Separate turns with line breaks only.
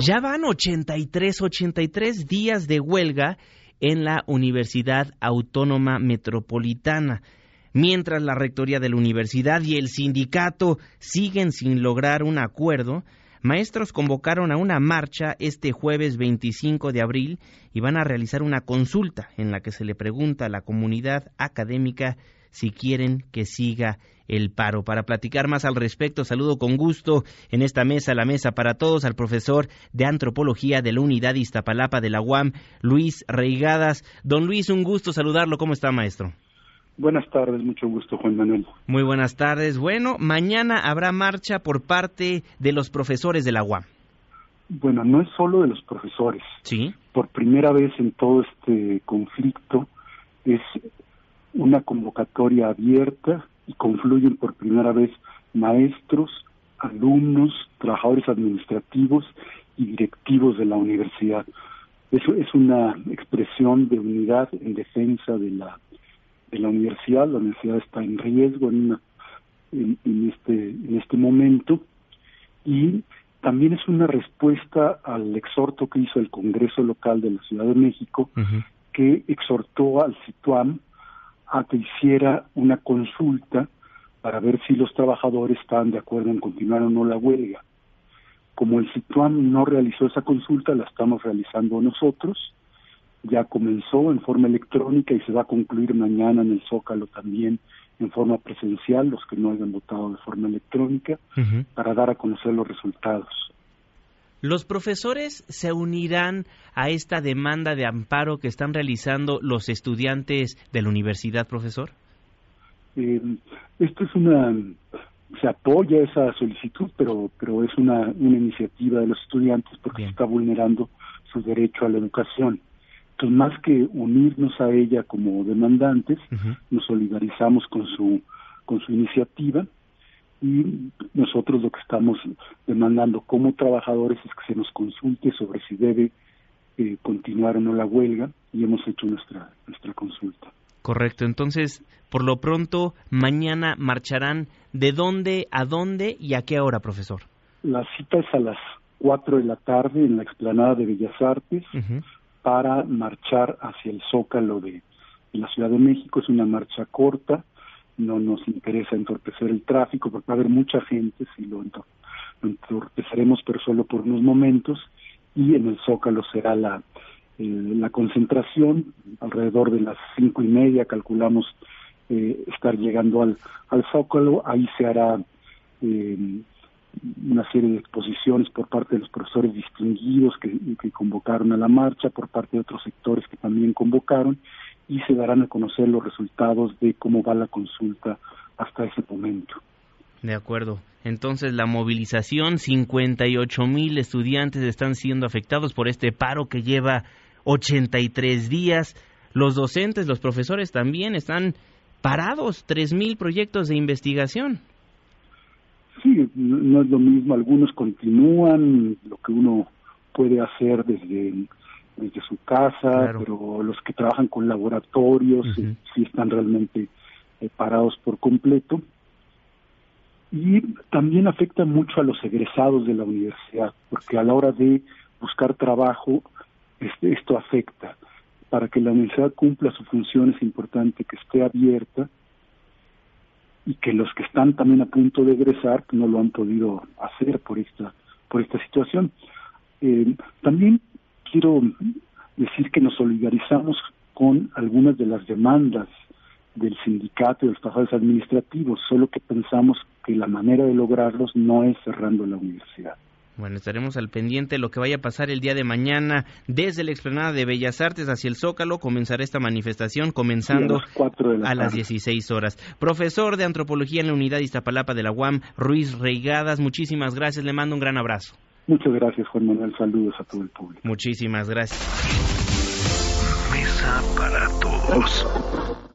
Ya van 83, 83 días de huelga en la Universidad Autónoma Metropolitana. Mientras la rectoría de la universidad y el sindicato siguen sin lograr un acuerdo, maestros convocaron a una marcha este jueves 25 de abril y van a realizar una consulta en la que se le pregunta a la comunidad académica si quieren que siga el paro. Para platicar más al respecto, saludo con gusto en esta mesa, la mesa para todos, al profesor de antropología de la unidad Iztapalapa de la UAM, Luis Reigadas. Don Luis, un gusto saludarlo. ¿Cómo está, maestro?
Buenas tardes, mucho gusto, Juan Manuel.
Muy buenas tardes. Bueno, mañana habrá marcha por parte de los profesores de la UAM.
Bueno, no es solo de los profesores.
Sí.
Por primera vez en todo este conflicto es una convocatoria abierta y confluyen por primera vez maestros, alumnos, trabajadores administrativos y directivos de la universidad. Eso es una expresión de unidad en defensa de la de la universidad. La universidad está en riesgo en, una, en, este en este momento y también es una respuesta al exhorto que hizo el Congreso local de la Ciudad de México, que exhortó al CITUAM a que hiciera una consulta para ver si los trabajadores estaban de acuerdo en continuar o no la huelga. Como el CITUAM no realizó esa consulta, la estamos realizando nosotros. Ya comenzó en forma electrónica y se va a concluir mañana en el Zócalo también en forma presencial, los que no hayan votado de forma electrónica, para dar a conocer los resultados.
¿Los profesores se unirán a esta demanda de amparo que están realizando los estudiantes de la universidad, profesor?
Eh, esto es una se apoya esa solicitud, pero pero es una, una iniciativa de los estudiantes porque se está vulnerando su derecho a la educación. Entonces, más que unirnos a ella como demandantes, nos solidarizamos con su con su iniciativa y nosotros lo que estamos demandando como trabajadores es que se nos consulte sobre si debe eh, continuar o no la huelga y hemos hecho nuestra nuestra consulta.
Correcto, entonces por lo pronto mañana marcharán de dónde a dónde y a qué hora, profesor.
La cita es a las 4 de la tarde en la explanada de Bellas Artes para marchar hacia el Zócalo de la Ciudad de México. Es una marcha corta, no nos interesa entorpecer el tráfico porque va a haber mucha gente, si lo, entorpeceremos, pero solo por unos momentos, y en el Zócalo será la, eh, la concentración, alrededor de las cinco y media calculamos eh, estar llegando al, al Zócalo, ahí se hará eh, una serie de exposiciones por parte de los profesores distinguidos que, que convocaron a la marcha, por parte de otros sectores que también convocaron, y se darán a conocer los resultados de cómo va la consulta hasta ese momento.
De acuerdo. Entonces, la movilización, 58 mil estudiantes están siendo afectados por este paro que lleva 83 días. Los docentes, los profesores también están parados, 3 mil proyectos de investigación.
Sí, no es lo mismo. Algunos continúan, lo que uno puede hacer desde desde su casa, pero los que trabajan con laboratorios sí están realmente eh, parados por completo. Y también afecta mucho a los egresados de la universidad, porque a la hora de buscar trabajo, este, esto afecta. Para que la universidad cumpla su función es importante que esté abierta y que los que están también a punto de egresar no lo han podido hacer por esta por esta situación. Eh, también quiero decir que nos solidarizamos con algunas de las demandas del sindicato y de los trabajadores administrativos, solo que pensamos que la manera de lograrlos no es cerrando la universidad.
Bueno, estaremos al pendiente de lo que vaya a pasar el día de mañana desde la explanada de Bellas Artes hacia el Zócalo. Comenzará esta manifestación comenzando a, las 16 horas. Profesor de Antropología en la Unidad Iztapalapa de la UAM, Ruiz Reigadas, muchísimas gracias. Le mando un gran abrazo.
Muchas gracias, Juan Manuel. Saludos a todo el público.
Muchísimas gracias.
Mesa para todos.